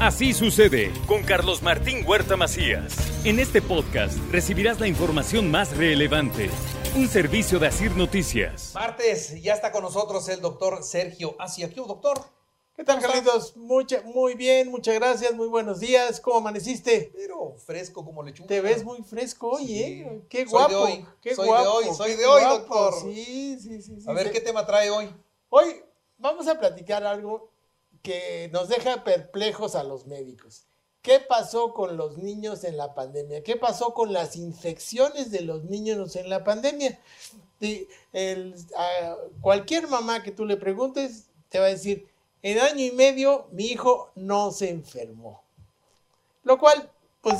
Así sucede con Carlos Martín Huerta Macías. En este podcast recibirás la información más relevante. Un servicio de Asir Noticias. Martes, ya está con nosotros el doctor Sergio Asia. ¿Qué doctor? ¿Qué tal, Carlitos? Mucha, muy bien, muchas gracias, muy buenos días. ¿Cómo amaneciste? Pero fresco como lechuga. Te ves muy fresco hoy, Sí. ¿eh? Qué Soy guapo. de hoy, Qué soy guapo, de hoy, soy de hoy, guapo. doctor. Sí, sí, sí. sí, A ver, sí. ¿qué tema trae hoy? Hoy vamos a platicar algo que nos deja perplejos a los médicos. ¿Qué pasó con los niños en la pandemia? ¿Qué pasó con las infecciones de los niños en la pandemia? Sí, el- a cualquier mamá que tú le preguntes te va a decir, en año y medio mi hijo no se enfermó. Lo cual, pues,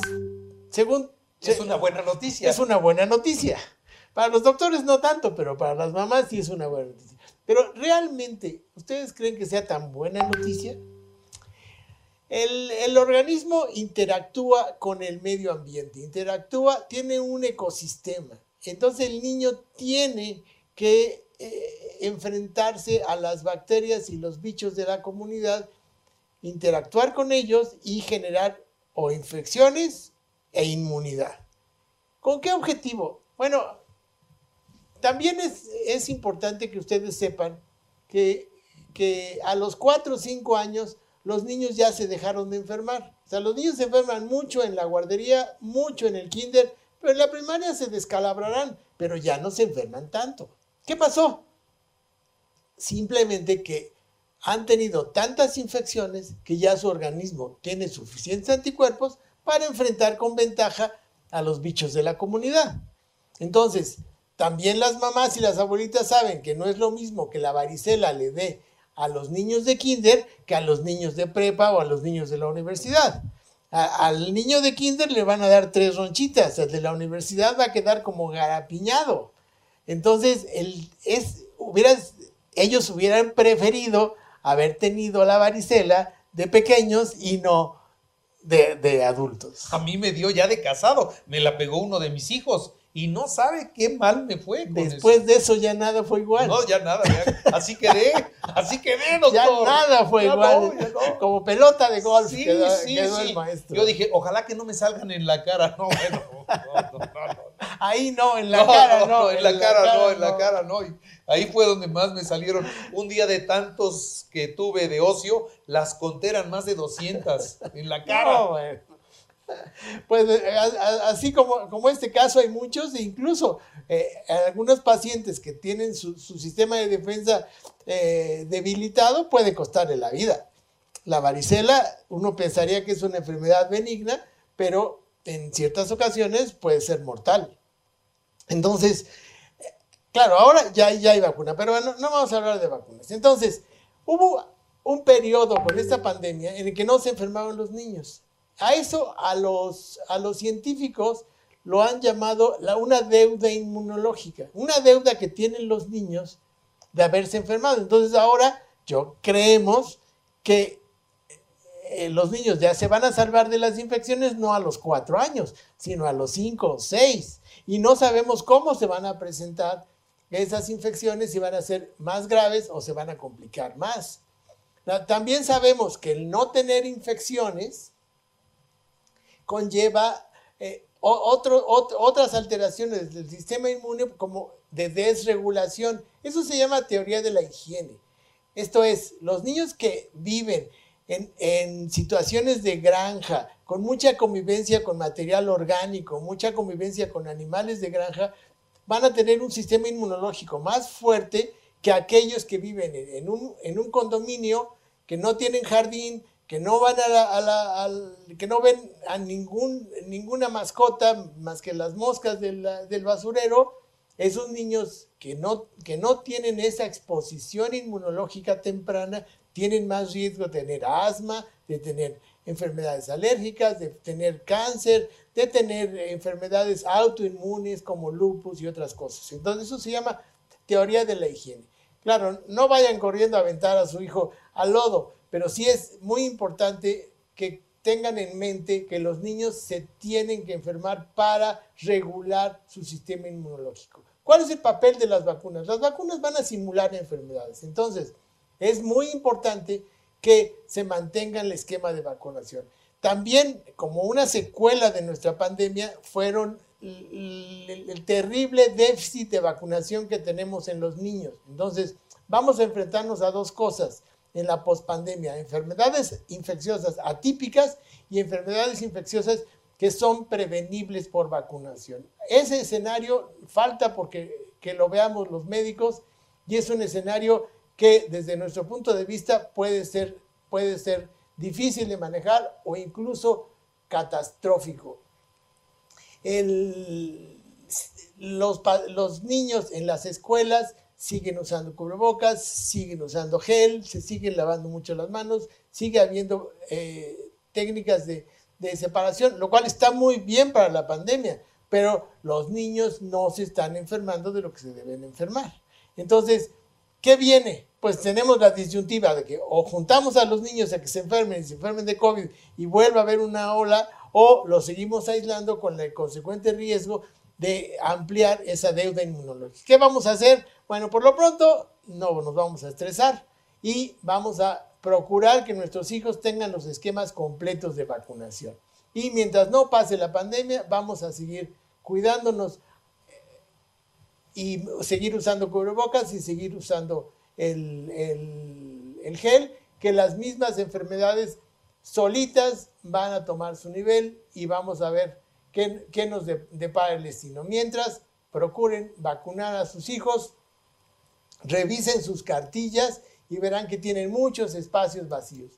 según... Es una buena noticia. es una buena noticia. Para los doctores no tanto, pero para las mamás sí es una buena noticia. Pero realmente, ¿ustedes creen que sea tan buena noticia? El, organismo interactúa con el medio ambiente, interactúa, tiene un ecosistema. Entonces el niño tiene que eh, enfrentarse a las bacterias y los bichos de la comunidad, interactuar con ellos y generar o infecciones e inmunidad. ¿Con qué objetivo? Bueno, también es, importante que ustedes sepan que, que a los 4 o 5 años los niños ya se dejaron de enfermar. O sea, los niños se enferman mucho en la guardería, mucho en el kinder, pero en la primaria se descalabrarán, pero ya no se enferman tanto. ¿Qué pasó? Simplemente que han tenido tantas infecciones que ya su organismo tiene suficientes anticuerpos para enfrentar con ventaja a los bichos de la comunidad. Entonces, también las mamás y las abuelitas saben que no es lo mismo que la varicela le dé a los niños de kinder que a los niños de prepa o a los niños de la universidad. Al niño de kinder le van a dar tres ronchitas, al de la universidad va a quedar como garapiñado. Entonces, el, es, ellos hubieran preferido haber tenido la varicela de pequeños y no de, de adultos. A mí me dio ya de casado. Me la pegó uno de mis hijos. Y no sabe qué mal me fue con Después eso. de eso ya nada fue igual. No, ya nada. ya. Así quedé. Así quedé, doctor. ya nada fue Ya igual. no, ya no. Como pelota de golf Sí, quedó, sí, quedó sí. el maestro. Yo dije, ojalá que no me salgan en la cara. No, bueno. No, no, no, no. Ahí no, en la No, cara no, no. en la cara no, en la cara no. Y ahí fue donde más me salieron. Un día de tantos que tuve de ocio, las conté eran más de 200 en la cara. No, bueno. Pues eh, así como, como este caso hay muchos, e incluso eh, algunos pacientes que tienen su, su sistema de defensa eh, debilitado puede costarle la vida. La varicela, uno pensaría que es una enfermedad benigna, pero en ciertas ocasiones puede ser mortal. Entonces, claro, ahora ya, ya hay vacuna, pero no, no vamos a hablar de vacunas. Entonces, hubo un periodo con esta pandemia en el que no se enfermaban los niños. A eso a los, a los científicos lo han llamado la, una deuda inmunológica, una deuda que tienen los niños de haberse enfermado. Entonces ahora yo creemos que eh, los niños ya se van a salvar de las infecciones no a los cuatro años, sino a los cinco o seis. Y no sabemos cómo se van a presentar esas infecciones, si van a ser más graves o se van a complicar más. También sabemos que el no tener infecciones conlleva eh, otras alteraciones del sistema inmune como de desregulación. Eso se llama teoría de la higiene. Esto es, los niños que viven en, situaciones de granja, con mucha convivencia con material orgánico, mucha convivencia con animales de granja, van a tener un sistema inmunológico más fuerte que aquellos que viven en un condominio, que no tienen jardín, que no van a la, a la- que no ven a ningún, ninguna mascota más que las moscas del basurero, esos niños que no, que no tienen esa exposición inmunológica temprana tienen más riesgo de tener asma, de tener enfermedades alérgicas, de tener cáncer, de tener enfermedades autoinmunes como lupus y otras cosas. Entonces eso se llama teoría de la higiene. Claro, no vayan corriendo a aventar a su hijo al lodo, pero sí es muy importante que tengan en mente que los niños se tienen que enfermar para regular su sistema inmunológico. ¿Cuál es el papel de las vacunas? Las vacunas van a simular enfermedades. Entonces, es muy importante que se mantenga el esquema de vacunación. También, como una secuela de nuestra pandemia, fueron el, terrible déficit de vacunación que tenemos en los niños. Entonces, vamos a enfrentarnos a dos cosas en la pospandemia, enfermedades infecciosas atípicas y enfermedades infecciosas que son prevenibles por vacunación. Ese escenario falta porque que lo veamos los médicos y es un escenario que desde nuestro punto de vista puede ser, puede ser difícil de manejar o incluso catastrófico. los, los niños en las escuelas siguen usando cubrebocas, siguen usando gel, se siguen lavando mucho las manos, sigue habiendo eh, técnicas de, de separación, lo cual está muy bien para la pandemia, pero los niños no se están enfermando de lo que se deben enfermar. Entonces, ¿qué viene? Pues tenemos la disyuntiva de que o juntamos a los niños a que se enfermen y se enfermen de COVID y vuelva a haber una ola, o los seguimos aislando con el consecuente riesgo de ampliar esa deuda inmunológica. ¿Qué vamos a hacer? Bueno, por lo pronto no nos vamos a estresar y vamos a procurar que nuestros hijos tengan los esquemas completos de vacunación. Y mientras no pase la pandemia, vamos a seguir cuidándonos eh, y seguir usando cubrebocas y seguir usando el, el gel, que las mismas enfermedades solitas van a tomar su nivel y vamos a ver qué, nos depara el destino. Mientras, procuren vacunar a sus hijos, revisen sus cartillas y verán que tienen muchos espacios vacíos.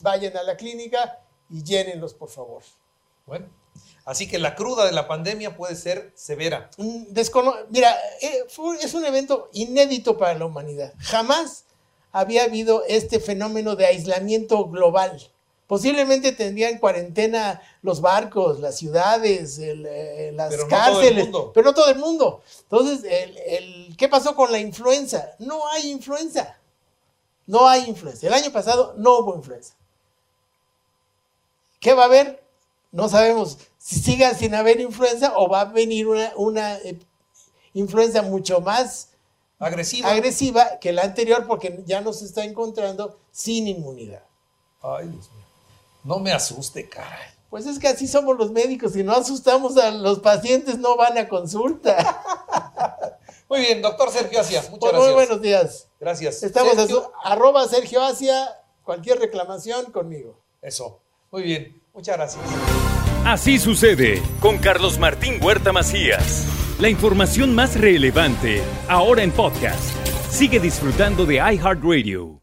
Vayan a la clínica y llénenlos, por favor. Bueno, así que la cruda de la pandemia puede ser severa. Mm, Mira, eh, es un evento inédito para la humanidad. Jamás había habido este fenómeno de aislamiento global. Posiblemente tendrían cuarentena los barcos, las ciudades, eh, las cárceles, pero no todo el mundo. Entonces, el, ¿qué pasó con la influenza? No hay influenza. No hay influenza. El año pasado no hubo influenza. ¿Qué va a haber? No sabemos si sigan sin haber influenza o va a venir una, una eh, influenza mucho más agresiva. agresiva que la anterior porque ya nos está encontrando sin inmunidad. Ay, Dios mío. No me asuste, caray. Pues es que así somos los médicos. Si no asustamos a los pacientes, no van a consulta. Muy bien, doctor Sergio Asia. Muchas pues gracias. Muy buenos días. Gracias. Estamos a su, arroba Sergio Asia. Cualquier reclamación conmigo. Eso. Muy bien. Muchas gracias. Así sucede con Carlos Martín Huerta Macías. La información más relevante ahora en podcast. Sigue disfrutando de iHeartRadio.